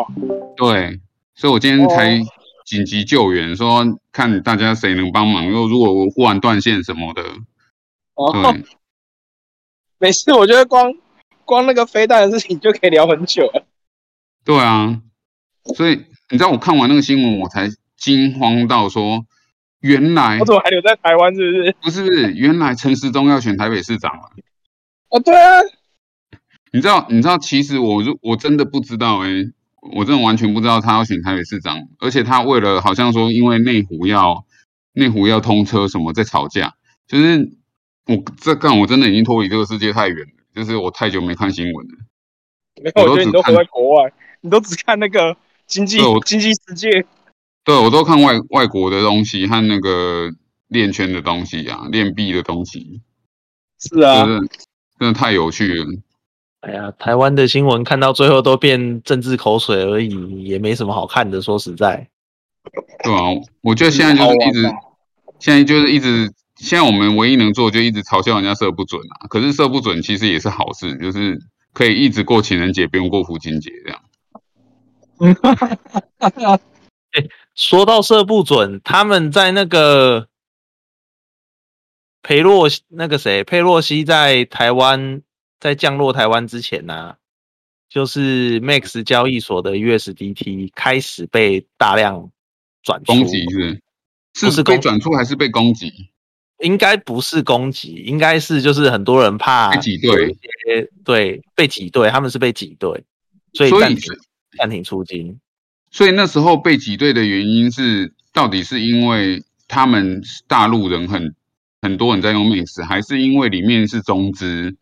哇，对，所以我今天才紧急救援，说看大家谁能帮忙。如果如果我忽然断线什么的，哦，对，没事，我觉得光光那个飞弹的事情就可以聊很久了。对啊，所以你知道我看完那个新闻，我才惊慌到说，原来我怎么还留在台湾？是不是？不是，原来陈时中要选台北市长了。哦，对啊，你知道，你知道，其实我如我真的不知道哎、我真的完全不知道他要选台北市长，而且他为了好像说因为内湖要内湖要通车什么在吵架，就是我这干我真的已经脱离这个世界太远了，就是我太久没看新闻了。没有，我觉得你都活在国外，你都只看那个经济经济世界。对我都看外外国的东西和那个链圈的东西啊，链币的东西，是啊，真的真的太有趣了。哎呀，台湾的新闻看到最后都变政治口水而已，也没什么好看的。说实在，对啊，我觉得现在就是一直现在就是一直，现在我们唯一能做就一直嘲笑人家射不准啊。可是射不准其实也是好事，就是可以一直过情人节，不用过父亲节这样。说到射不准，他们在那个裴洛西那个谁，佩洛西在台湾在降落台湾之前呢、就是 Max 交易所的 USDT 开始被大量转出攻击是是是被转出还是被攻击？应该不是攻击，应该是就是很多人怕被挤兑对被挤兑，他们是被挤兑，所以所以暂停暂停出金。所以那时候被挤兑的原因是，到底是因为他们大陆人很很多人在用 Max，还是因为里面是中资？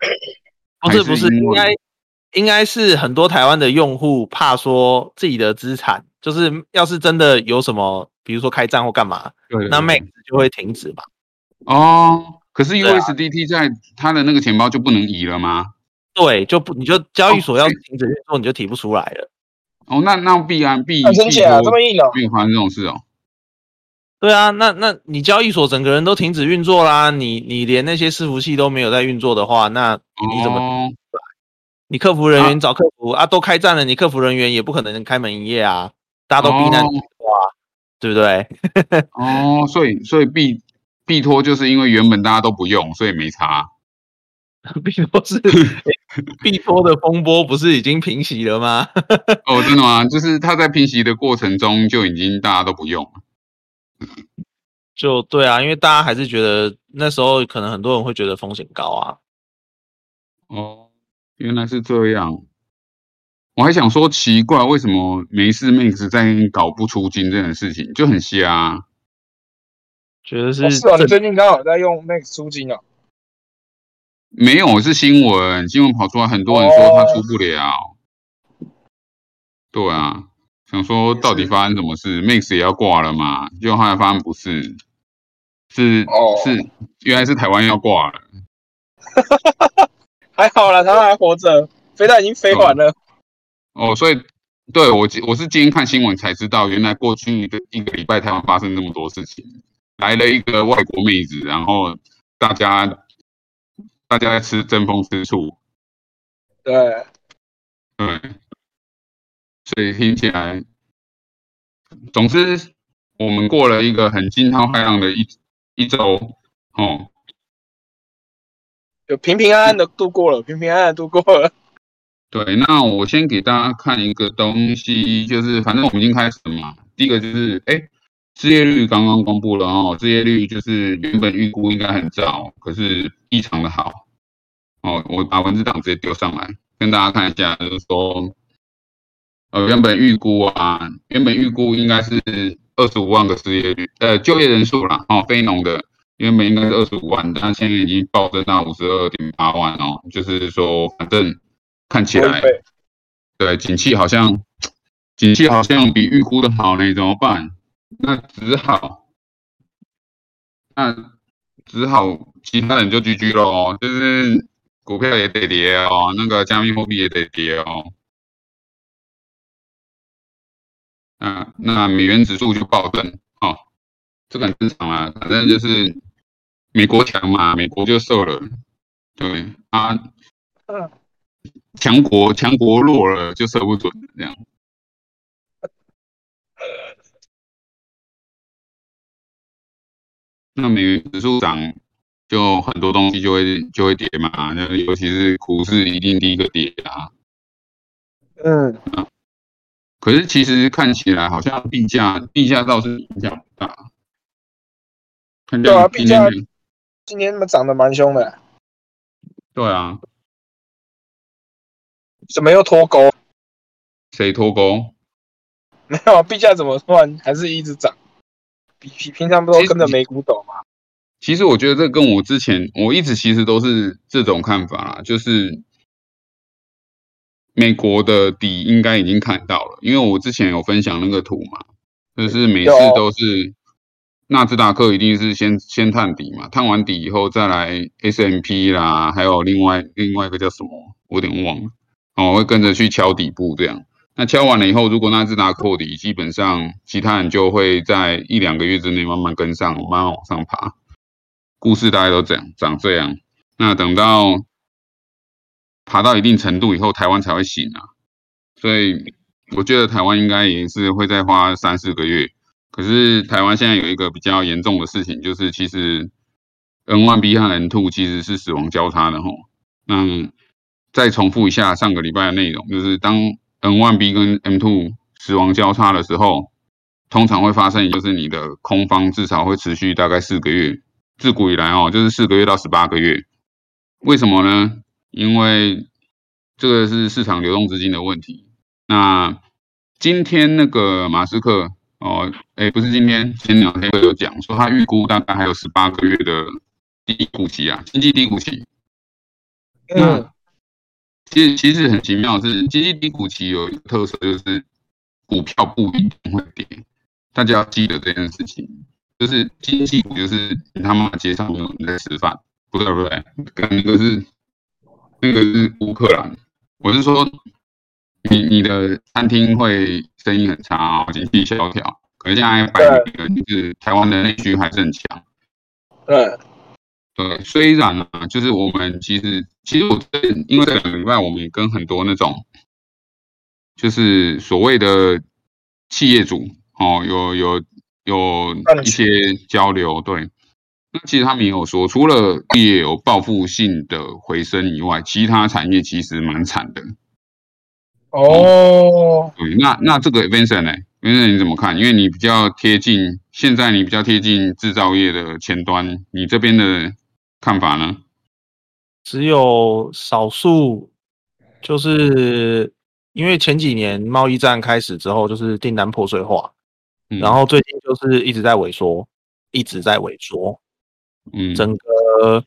还不是不是，应该应该是很多台湾的用户怕说自己的资产，就是要是真的有什么，比如说开账或干嘛，那对对对 Max 就会停止吧。哦，可是 USDT 在他的那个钱包就不能移了吗？对，就不你就交易所要哦停止运作，你就提不出来了。哦，那那必安币很生气啊，这么硬哦。没有发生这种事哦。对啊，那那你交易所整个人都停止运作啦，你你连那些伺服器都没有在运作的话，那你怎么哦你客服人员找客服啊都开战了，你客服人员也不可能开门营业啊，大家都避难哦哇，对不对？哦，所以所以币币托就是因为原本大家都不用，所以没差。币托是币托的风波不是已经平息了吗？哦，真的吗？就是他在平息的过程中就已经大家都不用了。就对啊，因为大家还是觉得那时候可能很多人会觉得风险高啊。哦，原来是这样。我还想说奇怪，为什么没事 Max 在搞不出金这件事情就很瞎、啊？觉得是哦是哦，你最近刚好在用 Max 出金啊。没有，是新闻，新闻跑出来，很多人说他出不了。对啊，想说到底发生什么事？Max 也要挂了嘛？结果后来发现不是，是、哦是，原来是台湾要挂了。还好啦，他还活着，飞弹已经飞完了。哦，所以对我我是今天看新闻才知道，原来过去的一个礼拜台湾发生那么多事情，来了一个外国妹子，然后大家大家在吃争风吃醋，对，对，所以听起来，总之我们过了一个很惊涛骇浪的一一周，哦，就平平安安的度过了，平平安安的度过了。对，那我先给大家看一个东西，就是反正我们已经开始了嘛。第一个就是，哎，失业率刚刚公布了哦，失业率就是原本预估应该很糟，可是异常的好。哦，我把文字档直接丢上来，跟大家看一下，就是说，呃，原本预估啊，原本预估应该是二十五万个失业率，呃，就业人数啦，哦，非农的原本应该是二十五万，但现在已经暴增到五十二点八万哦，就是说，反正看起来。对，景气好像，景气好像比预估的好呢，怎么办？那只好，那只好其他人就 GG 喽，就是股票也得跌哦，那个加密货币也得跌哦。嗯，那美元指数就暴增哦，这个很正常啊，反正就是美国强嘛，美国就瘦了，对啊，嗯，强国强国弱了就射不准这样。那美元指数涨，就很多东西就会就会跌嘛，那尤其是股市一定第一个跌啊，嗯。可是其实看起来好像币价币价倒是影响不大。看对啊币价今年他妈涨得蛮凶的，对啊，怎么又脱钩？谁脱钩？没有啊，币价怎么突然还是一直涨？比平平常不都跟着美股走吗？其实我觉得这跟我之前我一直其实都是这种看法啦，就是美国的底应该已经看到了，因为我之前有分享那个图嘛，就是每次都是纳斯达克一定是先先探底嘛，探完底以后再来 S M P 啦，还有另外另外一个叫什么，我有点忘了，哦，会跟着去敲底部这样。那敲完了以后，如果纳斯达克破底，基本上其他人就会在一两个月之内慢慢跟上，慢慢往上爬。故事大概都这样长这样。那等到爬到一定程度以后，台湾才会醒啊。所以我觉得台湾应该也是会再花三四个月。可是台湾现在有一个比较严重的事情，就是其实 N1B 和 N2 其实是死亡交叉的吼。那再重复一下上个礼拜的内容，就是当 N1B 跟 M2 死亡交叉的时候，通常会发生，就是你的空方至少会持续大概四个月，自古以来哦，就是四个月到十八个月。为什么呢？因为这个是市场流动资金的问题。那今天那个马斯克哦，哎，不是今天，前两天有讲说他预估大概还有十八个月的低谷期啊，经济低谷期。那嗯，其实其实很奇妙的是，经济低谷期有一个特色，就是股票不一定会跌，大家要记得这件事情。就是经济股，就是你他妈街上没有人在吃饭，不对不对，跟那个是那个是乌克兰，我是说你你的餐厅会生意很差哦，经济萧条，可是现在摆明了就是台湾的内需还是很强。对，对，虽然啊，就是我们其实其实我这因为这两个礼拜我们也跟很多那种就是所谓的企业主哦，有有有一些交流，对。那其实他们也有说，除了业有报复性的回升以外，其他产业其实蛮惨的。哦，对，那那这个 Vincent 呢？Vincent 你怎么看？因为你比较贴近，现在你比较贴近制造业的前端，你这边的看法呢？只有少数，就是因为前几年贸易战开始之后，就是订单破碎化，嗯然后最近就是一直在萎缩，一直在萎缩。嗯，整个，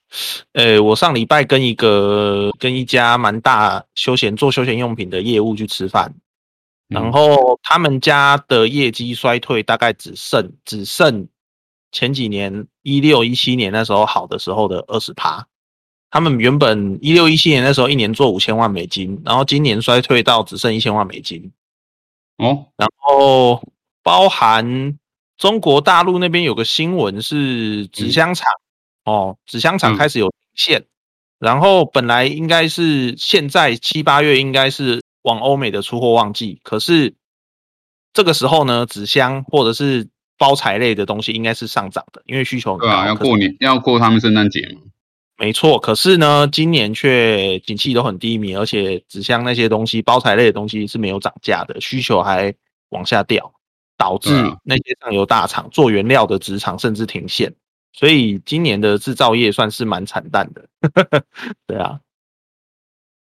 呃，我上礼拜跟一个跟一家蛮大休闲做休闲用品的业务去吃饭，然嗯。后他们家的业绩衰退大概只剩只剩前几年一六一七年那时候好的时候的二十趴。他们原本一六一七年那时候一年做五千万美金，然后今年衰退到只剩一千万美金。哦，然后包含中国大陆那边有个新闻是纸箱厂、哦，纸箱厂嗯开始有停线，然后本来应该是现在七八月应该是往欧美的出货旺季，可是这个时候呢，纸箱或者是包材类的东西应该是上涨的，因为需求。对啊，要过年，要过他们圣诞节嘛。没错，可是呢，今年却景气都很低迷，而且纸箱那些东西、包材类的东西是没有涨价的，需求还往下掉，导致那些上游大厂做原料的纸厂甚至停线，所以今年的制造业算是蛮惨淡的。对啊，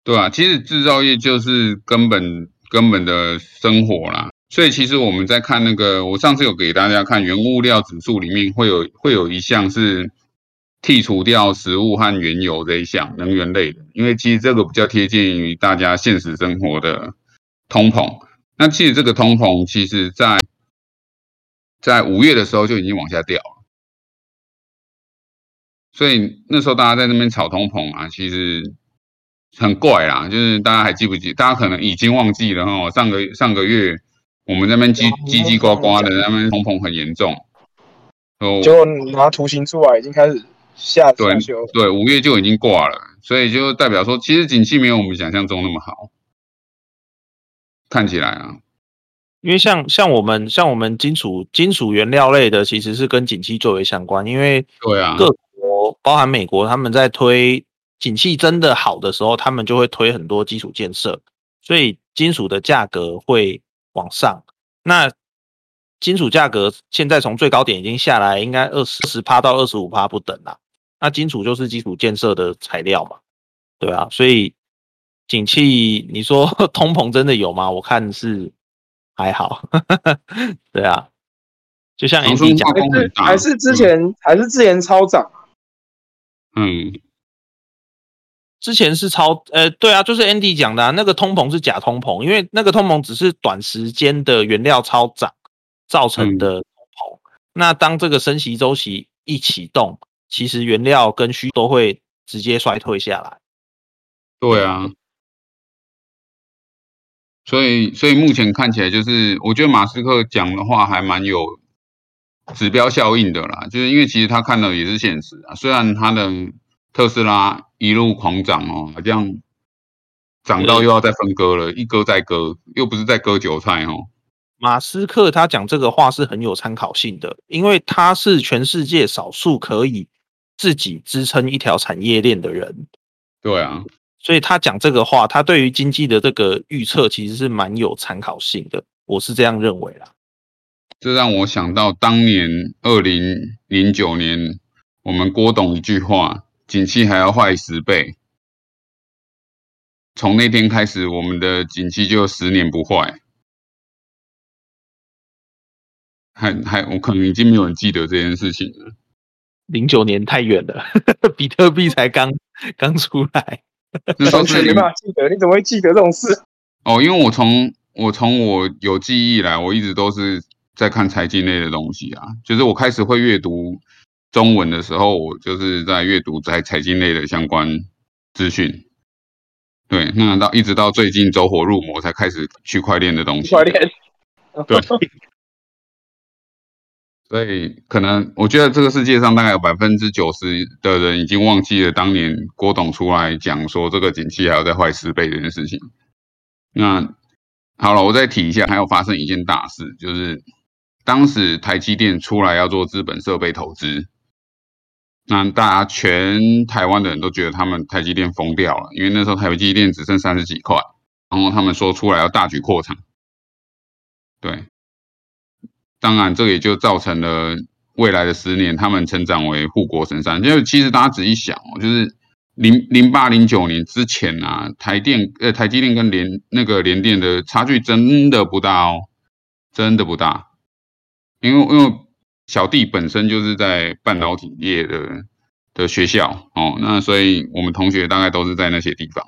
对啊，其实制造业就是根本根本的生活啦。所以其实我们在看那个，我上次有给大家看原物料指数里面会有会有一项是剔除掉食物和原油这一项能源类的，因为其实这个比较贴近于大家现实生活的通膨。那其实这个通膨其实在在五月的时候就已经往下掉了，所以那时候大家在那边炒通膨啊，其实很怪啦，就是大家还记不记？大家可能已经忘记了哈。上个上个月我们那边叽叽叽呱呱的，那边通膨很严重。哦，结果拿图形出来，已经开始下对。对，五月就已经挂了，所以就代表说，其实景气没有我们想象中那么好，看起来啊。因为像像我们像我们金属金属原料类的，其实是跟景气最为相关，因为对啊，各国包含美国，他们在推景气真的好的时候，他们就会推很多基础建设，所以金属的价格会往上。那金属价格现在从最高点已经下来，应该二十十趴到二十五趴不等啦。那金属就是基础建设的材料嘛，对啊，所以景气你说 通膨真的有吗？我看是还好，对啊，就像长 AD 讲的，春化工很大，还是之前还是之前超涨，嗯，之前是超呃，对啊，就是 Andy 讲的、啊，那个通膨是假通膨，因为那个通膨只是短时间的原料超涨造成的通膨。那当这个升息周期一启动，其实原料跟需都会直接衰退下来。对啊。所以，所以目前看起来就是，我觉得马斯克讲的话还蛮有指标效应的啦。就是因为其实他看的也是现实啊，虽然他的特斯拉一路狂涨哦，好像涨到又要再分割了，一割再割，又不是在割韭菜哦。马斯克他讲这个话是很有参考性的，因为他是全世界少数可以自己支撑一条产业链的人。对啊，所以他讲这个话，他对于经济的这个预测其实是蛮有参考性的，我是这样认为啦。这让我想到当年二零零九年，我们郭董一句话：“景气还要坏十倍。”从那天开始，我们的景气就十年不坏。还还，我可能已经没有人记得这件事情了。零九年太远了，比特币才刚刚出来。那时候是没办法记得，你怎么会记得这种事？哦，因为我从我从我有记忆以来，我一直都是在看财经类的东西啊。就是我开始会阅读中文的时候，我就是在阅读在财经类的相关资讯。对，那到一直到最近走火入魔，才开始区块链的东西。区块链，对，所以可能我觉得这个世界上大概有百分之九十的人已经忘记了当年郭董出来讲说这个景气还要再坏十倍这件事情。那好了，我再提一下，还有发生一件大事，就是当时台积电出来要做资本设备投资，那大家全台湾的人都觉得他们台积电疯掉了，因为那时候台积电只剩三十几块，然后他们说出来要大举扩产，对，当然这也就造成了未来的十年他们成长为护国神山。因为其实大家仔细想哦，就是零零八零九年之前啊，台电呃台积电跟联那个联电的差距真的不大哦，真的不大，因为因为小弟本身就是在半导体业的的学校哦，那所以我们同学大概都是在那些地方，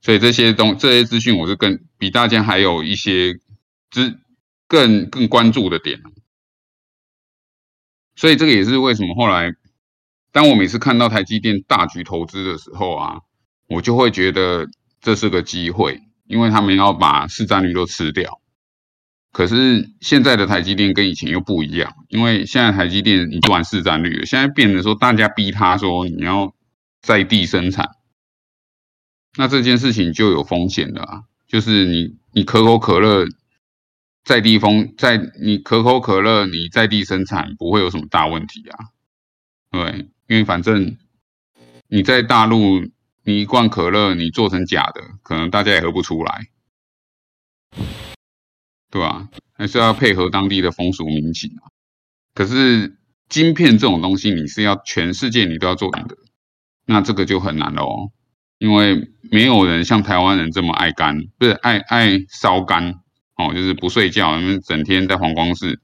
所以这些东这些资讯我是更比大家还有一些资更更关注的点，所以这个也是为什么后来当我每次看到台积电大举投资的时候啊，我就会觉得这是个机会，因为他们要把市占率都吃掉。可是现在的台积电跟以前又不一样，因为现在台积电已经玩市占率了，现在变成说大家逼他说你要在地生产，那这件事情就有风险了啊，就是你你可口可乐在地风在你可口可乐你在地生产不会有什么大问题啊，对，因为反正你在大陆你一罐可乐你做成假的，可能大家也喝不出来。对吧？还是要配合当地的风俗民情啊。可是晶片这种东西，你是要全世界你都要做的，那这个就很难了哦。因为没有人像台湾人这么爱干，不是爱爱烧干哦，就是不睡觉，因为整天在黄光市。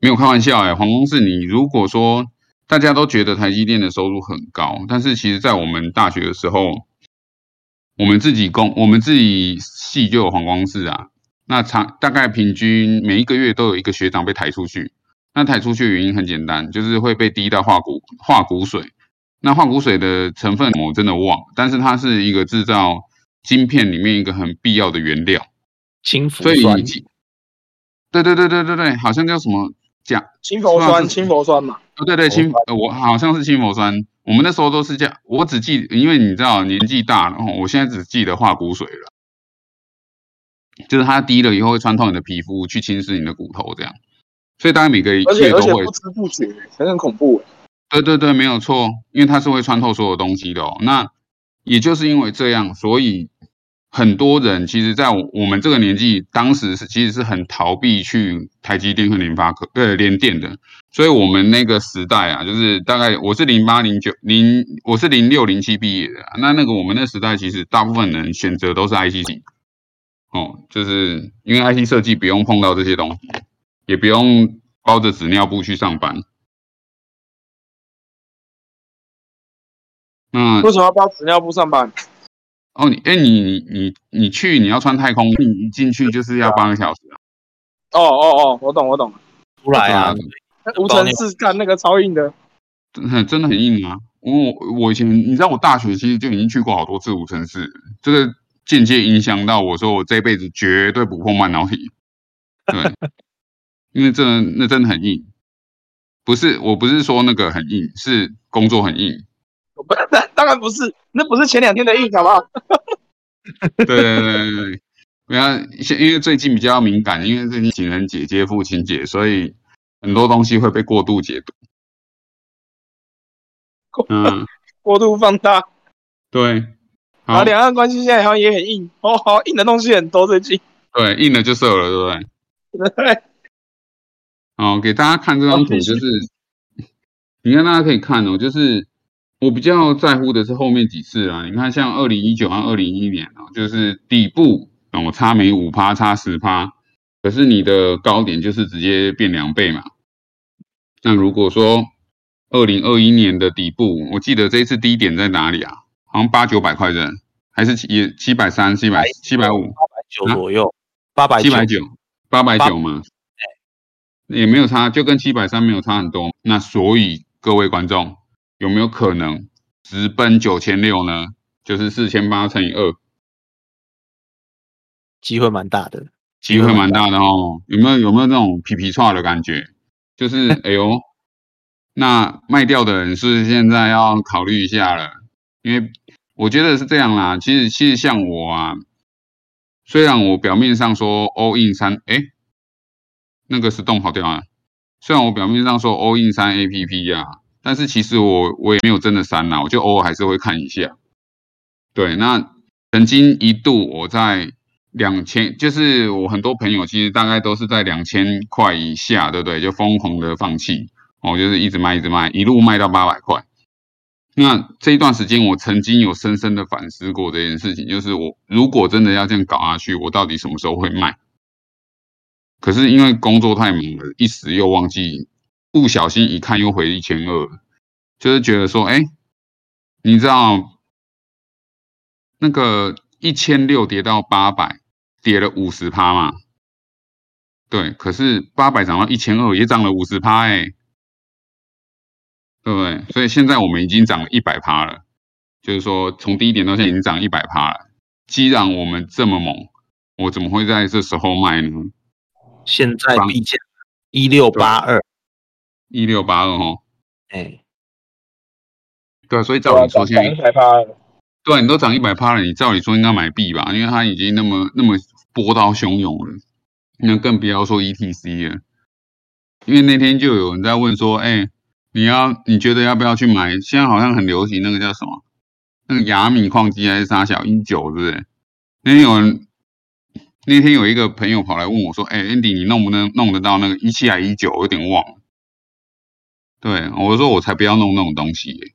没有开玩笑哎，黄光市，你如果说大家都觉得台积电的收入很高，但是其实在我们大学的时候，我们自己工，我们自己系就有黄光市啊。那长大概平均每一个月都有一个学长被抬出去。那抬出去的原因很简单，就是会被滴到化骨化骨水。那化骨水的成分我真的忘了，但是它是一个制造晶片里面一个很必要的原料。氢氟酸，对对对对对对，好像叫什么甲氢氟酸，氢氟酸嘛，哦，对对，氢，呃我好像是氢氟酸。我们那时候都是这样，我只记，因为你知道年纪大了，然后我现在只记得化骨水了。就是它低了以后会穿透你的皮肤，去侵蚀你的骨头，这样。所以大概每个而且月都会而且不，知不觉，很很恐怖。对对对，没有错，因为它是会穿透所有东西的哦。那也就是因为这样，所以很多人其实，在我我们这个年纪，当时是其实是很逃避去台积电和联发科呃联电的。所以我们那个时代啊，就是大概我是零八零九零，我是零六零七毕业的啊、那那个我们那时代，其实大部分人选择都是 IC 系，哦，就是因为 IC 设计不用碰到这些东西，也不用包着纸尿布去上班。那为什么要包纸尿布上班？哦，你哎，你你你你去你要穿太空，你一进去就是要八个小时啊。哦哦哦，我懂我懂。出来啊，无尘室干那个超硬的，真的真的很硬啊！我我以前你知道，我大学其实就已经去过好多次无尘室，这个间接影响到我说我这辈子绝对不碰半导体。对，因为这那真的很硬，不是我不是说那个很硬，是工作很硬。不，当当然不是，那不是前两天的硬，好不好？对对对对对，不要，现因为最近比较敏感，因为最近情人节接父亲节，所以很多东西会被过度解读。嗯，过度放大。对，然后好，两岸关系现在好像也很硬，哦，好硬的东西很多最近。对，硬了就瘦了，对不对？对，哦，给大家看这张图，就是你看大家可以看哦，就是我比较在乎的是后面几次啊。你看，像二零一九和二零一一年哦，就是底部哦差没五趴，差十趴，可是你的高点就是直接变两倍嘛。那如果说二零二一年的底部，我记得这一次低点在哪里啊？好像八九百块的，还是七也七百三、七百七百五、八百九左右，八百七百九、八百九嘛，也没有差，就跟七百三没有差很多。那所以各位观众有没有可能直奔九千六呢？就是四千八乘以二，机会蛮大的，机会蛮大的哦。有没有有没有那种皮皮叉的感觉？就是 哎呦，那卖掉的人是现在要考虑一下了，因为我觉得是这样啦。其实其实像我啊，虽然我表面上说 all in 三，哎，那个是动跑掉啊。虽然我表面上说 all in 三 A P P 呀、但是其实我我也没有真的删啦，我就偶尔还是会看一下。对，那曾经一度我在两千，就是我很多朋友其实大概都是在两千块以下，对不对？就疯狂的放弃，哦，就是一直卖一直卖，一路卖到八百块。那这一段时间，我曾经有深深的反思过这件事情，就是我如果真的要这样搞下去，我到底什么时候会卖？可是因为工作太忙了，一时又忘记，不小心一看又回一千二，就是觉得说，哎，你知道那个一千六跌到八百，跌了五十趴嘛？对，可是八百涨到一千二，也涨了五十趴，哎，对不对？所以现在我们已经涨了一百趴了，就是说从低点到现在已经涨一百趴了。既然我们这么猛，我怎么会在这时候卖呢？现在帮币价一六八二，一六八二哦，哎，对啊，所以照理说现在一百趴了，对，你都涨一百趴了，你照理说应该买币吧？因为它已经那么那么波涛汹涌了，那更不要说 ETC 了。因为那天就有人在问说，哎，你要你觉得要不要去买？现在好像很流行那个叫什么，那个雅米矿机还是啥小一九，是不是？那天有人那天有一个朋友跑来问我说，哎，Andy，你弄不能弄得到那个一七还一九？有点忘了。对，我说我才不要弄那种东西、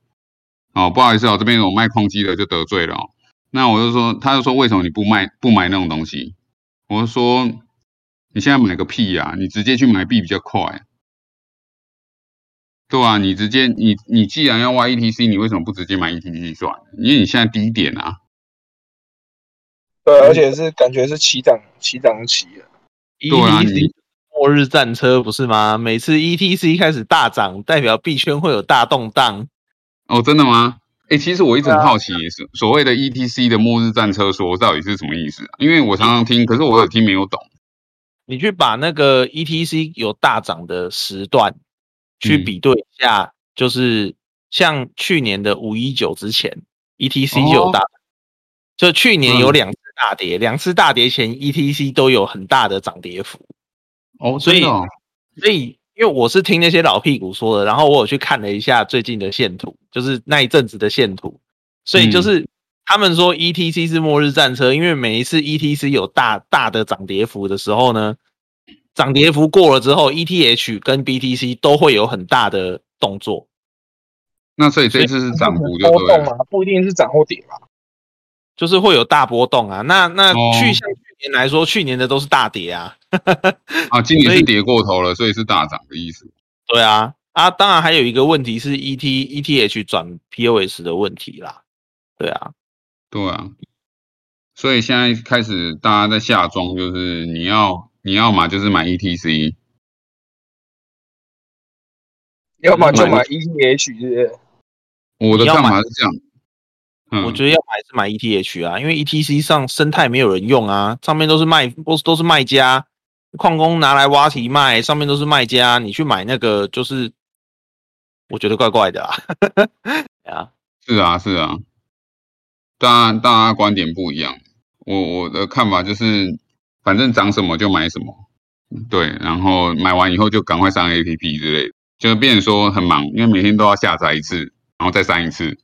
哦，不好意思哦，这边有卖矿机的就得罪了、那我就说，他就说为什么你不卖不买那种东西？我就说你现在买个屁呀、你直接去买币比较快。对啊，你直接你你既然要挖 ETC，你为什么不直接买 ETC 算了？因为你现在低点啊。对，而且是感觉是起涨起涨起了。对啊 ETC 你末日战车不是吗？每次 ETC 开始大涨，代表币圈会有大动荡。哦，真的吗？哎，其实我一直很好奇，是所谓的 ETC 的末日战车说到底是什么意思啊？因为我常常听，可是我有听没有懂。你去把那个 ETC 有大涨的时段去嗯。比对一下，就是像去年的五一九之前，ETC 就有大涨，就去年有嗯。两次大跌，两次大跌前 ETC 都有很大的涨跌幅，哦，所以哦。所以因为我是听那些老屁股说的，然后我有去看了一下最近的线图，就是那一阵子的线图，所以就是他们说 ETC 是末日战车，因为每一次 ETC 有大大的涨跌幅的时候呢，涨跌幅过了之后，ETH 跟 BTC 都会有很大的动作。那所以这次是涨幅就对了。波动嘛，不一定是涨或跌嘛。就是会有大波动啊，那那哦去像去年来说，去年的都是大跌啊，啊，今 年是跌过头了，所以是大涨的意思。对啊，啊，当然还有一个问题是 E ET ETH 转 POS 的问题啦，对啊，对啊，所以现在开始大家在下庄，就是你要你要嘛就是买 ETC，要么就买买 ETH，是不是？我的看法是这样。嗯，我觉得要买是买 ETH 啊，因为 ETC 上生态没有人用啊，上面都是卖都是都是卖家，矿工拿来挖题卖，上面都是卖家，你去买那个就是，我觉得怪怪的啊，啊，是啊是啊，当然大家观点不一样。我我的看法就是，反正涨什么就买什么，对，然后买完以后就赶快上 APP 之类的，就变成说很忙，因为每天都要下载一次，然后再删一次。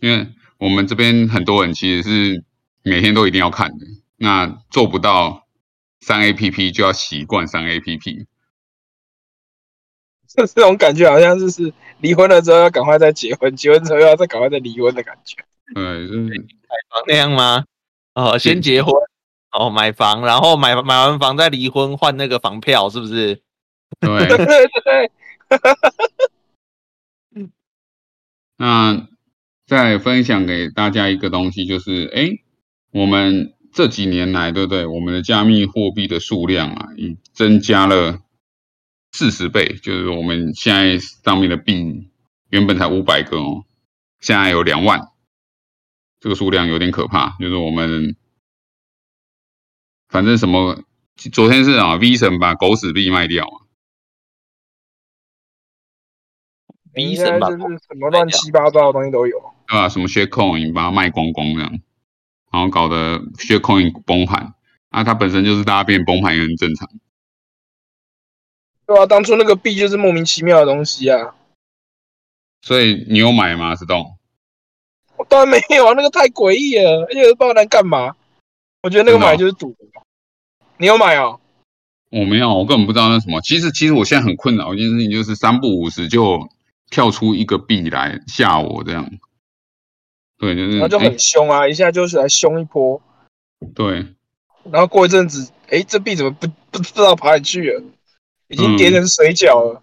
因为我们这边很多人其实是每天都一定要看的，那做不到删 APP 就要习惯删 APP。这 这种感觉好像就是离婚了之后要赶快再结婚，结婚之后要再赶快再离婚的感觉。对，就是那样吗？哦，先结婚，哦，买房，然后买买完房再离婚换那个房票，是不是？对。对对对，那再分享给大家一个东西，就是哎，我们这几年来，对不对？我们的加密货币的数量啊，已增加了四十倍，就是我们现在上面的币原本才五百个哦，现在有两万，这个数量有点可怕。就是我们反正什么，昨天是啊，V 神把狗屎币卖掉啊，逼神吧就是什么乱七八糟的东西都有。对吧、什么 shitcoin 把它卖光光这样，然后搞得 shitcoin 崩盘，啊，它本身就是大家变崩盘也很正常。对啊，当初那个币就是莫名其妙的东西啊。所以你有买吗？石栋？我当然没有啊，那个太诡异了，而且不知道能干嘛。我觉得那个买就是赌。你有买啊？我没有，我根本不知道那什么。其实，其实我现在很困扰一件事情，就是三不五时就跳出一个币来吓我这样。对，就是哎然后就很凶啊，一下就是来凶一波，对，然后过一阵子，哎，这币怎么不不知道跑哪里去了？已经叠成水饺了。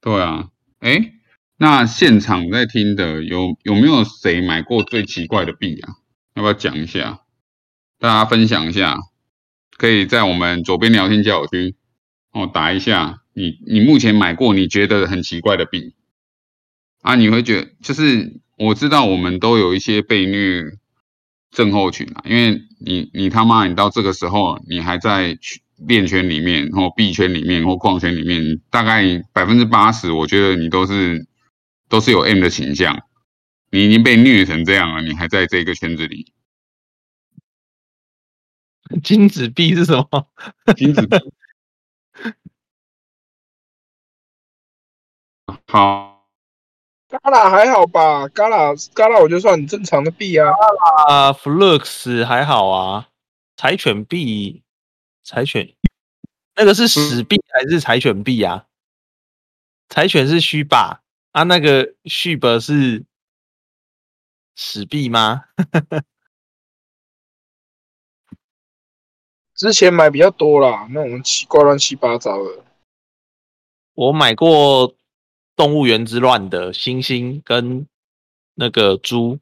对啊。哎，那现场在听的有有没有谁买过最奇怪的币啊？要不要讲一下？大家分享一下，可以在我们左边聊天交友区哦打一下你你目前买过你觉得很奇怪的币啊？你会觉得就是我知道我们都有一些被虐症候群啊，因为你你他妈你到这个时候你还在去链圈里面或币圈里面或矿圈里面，大概百分之八十，我觉得你都是都是有 M 的倾向，你已经被虐成这样了，你还在这个圈子里。金子币是什么？金子币。好，嘎啦还好吧，嘎啦嘎啦，我就算很正常的币啊。啊，Flux 还好啊，柴犬币，柴犬那个是死币还是柴犬币啊？柴犬是虚霸啊，那个续本是死币吗？之前买比较多啦，那种奇怪乱七八糟的。我买过动物园之乱的猩猩跟那个猪，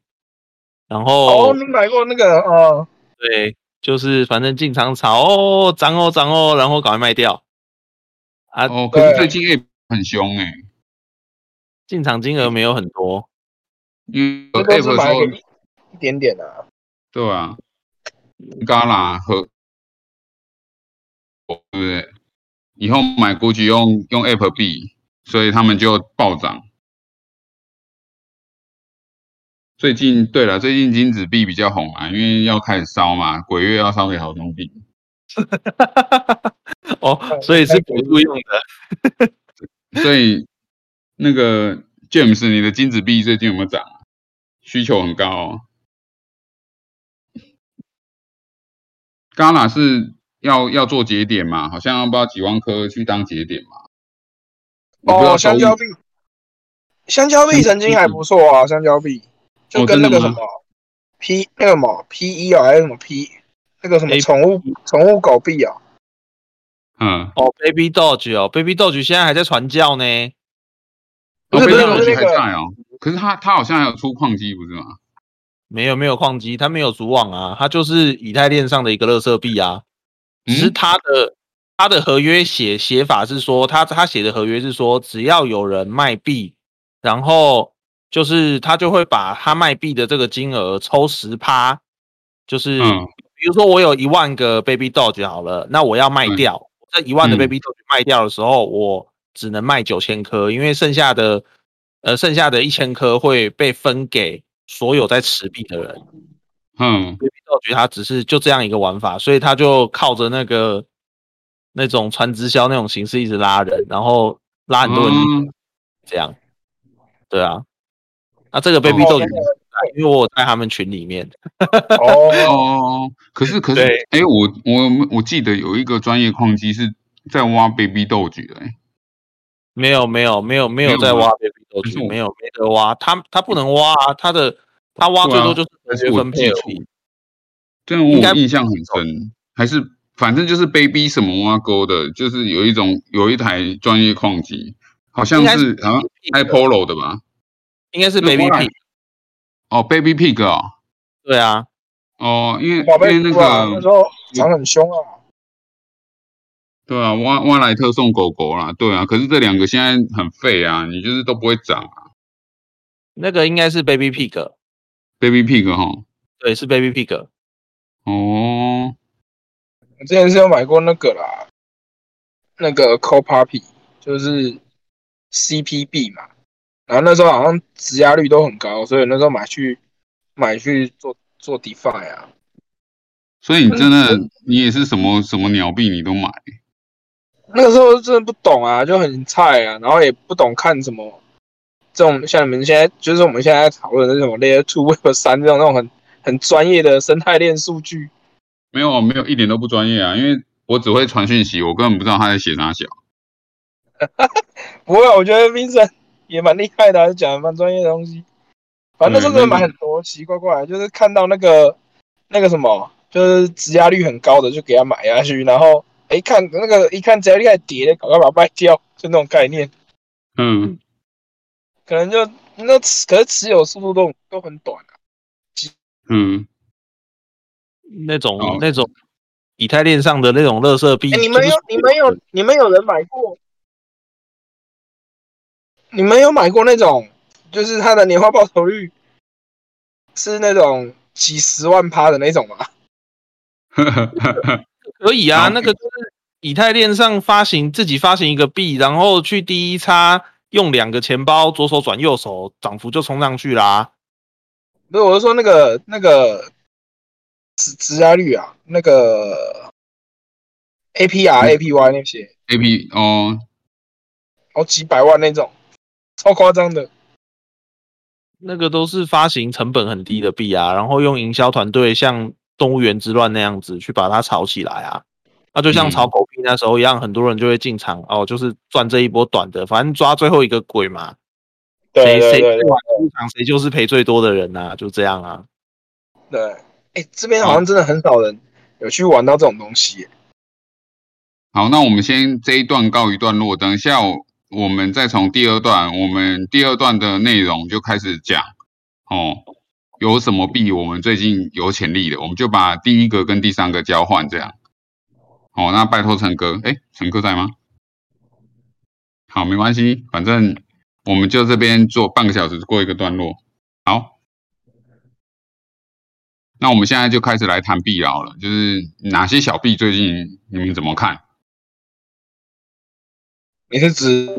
然后、哦，你买过那个哦？对，就是反正进场炒哦，涨哦涨哦，然后赶快卖掉啊，哦，可是最近 A 很凶哎、进场金额没有很多，因为那都是 App 说买一点点啊。对啊，Gala 和对不对？以后买 GUCCI 用用 App 币，所以他们就暴涨。最近对了，最近金子币比较红啊，因为要开始烧嘛，鬼月要烧给好兄弟。哦，所以是辅助用的。所以那个 James，你的金子币最近有没有涨？需求很高、哦。Gala 是要要做节点嘛？好像要不知道几万颗去当节点嘛？哦，香蕉币，香蕉币曾经还不错啊，香蕉币就跟那个什么 P 那个什么 P 一啊，还是什么 P 那个什么宠物宠物狗币啊，嗯，哦，Baby Doge 哦，Baby Doge 现在还在传教呢。不是不是哦不是那个还在哦。可是他他好像还有出矿机不是吗？没有没有矿机，它没有主网啊，它就是以太链上的一个垃圾币啊。只是嗯？它的他的合约写写法是说，他他写的合约是说，只要有人卖币，然后就是他就会把他卖币的这个金额抽十趴，就是、嗯。比如说我有一万个 Baby Doge 好了，那我要卖嗯。掉，这一万的嗯。Baby Doge 卖掉的时候，我只能卖九千颗，因为剩下的呃剩下的一千颗会被分给所有在持币的人。嗯。Baby Doge 它只是就这样一个玩法，所以他就靠着那个那种传直销那种形式一直拉人，然后拉很多人嗯。这样。对啊，那这个 Baby 哦 Doge，因为我有在他们群里面，哦，哦，可是可是对，哎，我我我记得有一个专业矿机是在挖 baby 豆菊的、欸，没有没有没有没没有在挖 Baby 可是 Doge，我没有没得挖，他他不能挖啊，他的他挖最多就是合约但是我分配而已。这样应该我印象很深，还是反正就是 baby 什么挖沟的，就是有一种有一台专业矿机，好像是是好像 iPolo 的吧？应该是？Baby 挖 P，哦，baby pig 哦，对啊，哦，因为因为那猪啊，那时候长很凶啊，对啊，挖挖莱特送狗狗啦，对啊，可是这两个现在很废啊，你就是都不会长啊。那个应该是 Baby Pig，，baby pig 哈，对，是 Baby Pig。哦，我之前是有买过那个啦，那个 Co Puppy 就是 CPB 嘛，然后那时候好像质押率都很高，所以那时候买去买去做做 DeFi 啊，所以你真的你也是什么什么鸟币你都买，那个时候真的不懂啊，就很菜啊，然后也不懂看什么这种像你们现在就是我们现在在讨论的那种 Layer Two、Web 三这种那种很很专业的生态链数据，没有没有一点都不专业啊，因为我只会传讯息，我根本不知道他在写啥小。不会啊，我觉得 Vincent 也蛮厉害的啊，讲的蛮专业的东西。反正那时候真的买很多，奇奇怪怪，就是看到那个那个什么，就是质押率很高的，就给他买下去，然后哎看那个一看质押率还跌的，赶快把它卖掉，就那种概念。嗯，可能就那持可是持有速度都都很短啊。嗯，那种、哦那种以太链上的那种乐色币、哎，你们有你们有你们有人买过？你们有买过那种，就是它的年化报酬率是那种几十万趴的那种吗？可以啊，那个就是以太链上发行自己发行一个币，然后去第一叉用两个钱包左手转右手，涨幅就冲上去啦。不是，我是说那个那个质质押率啊，那个 APR、APY 那些，A P 哦，好几百万那种，超夸张的。那个都是发行成本很低的币啊，然后用营销团队像动物园之乱那样子去把它炒起来啊。那就像嗯炒狗币那时候一样，很多人就会进场哦，就是赚这一波短的，反正抓最后一个鬼嘛。谁谁最晚入场，谁就是赔最多的人呐、就这样啊。对，哎、这边好像真的很少人有去玩到这种东西耶。好，那我们先这一段告一段落，等一下我我们再从第二段，我们第二段的内容就开始讲哦，有什么币我们最近有潜力的，我们就把第一个跟第三个交换这样。哦，那拜托陈哥，哎，陈哥在吗？好，没关系，反正我们就这边做半个小时过一个段落。好，那我们现在就开始来谈币好了，就是哪些小币最近你们怎么看？你是指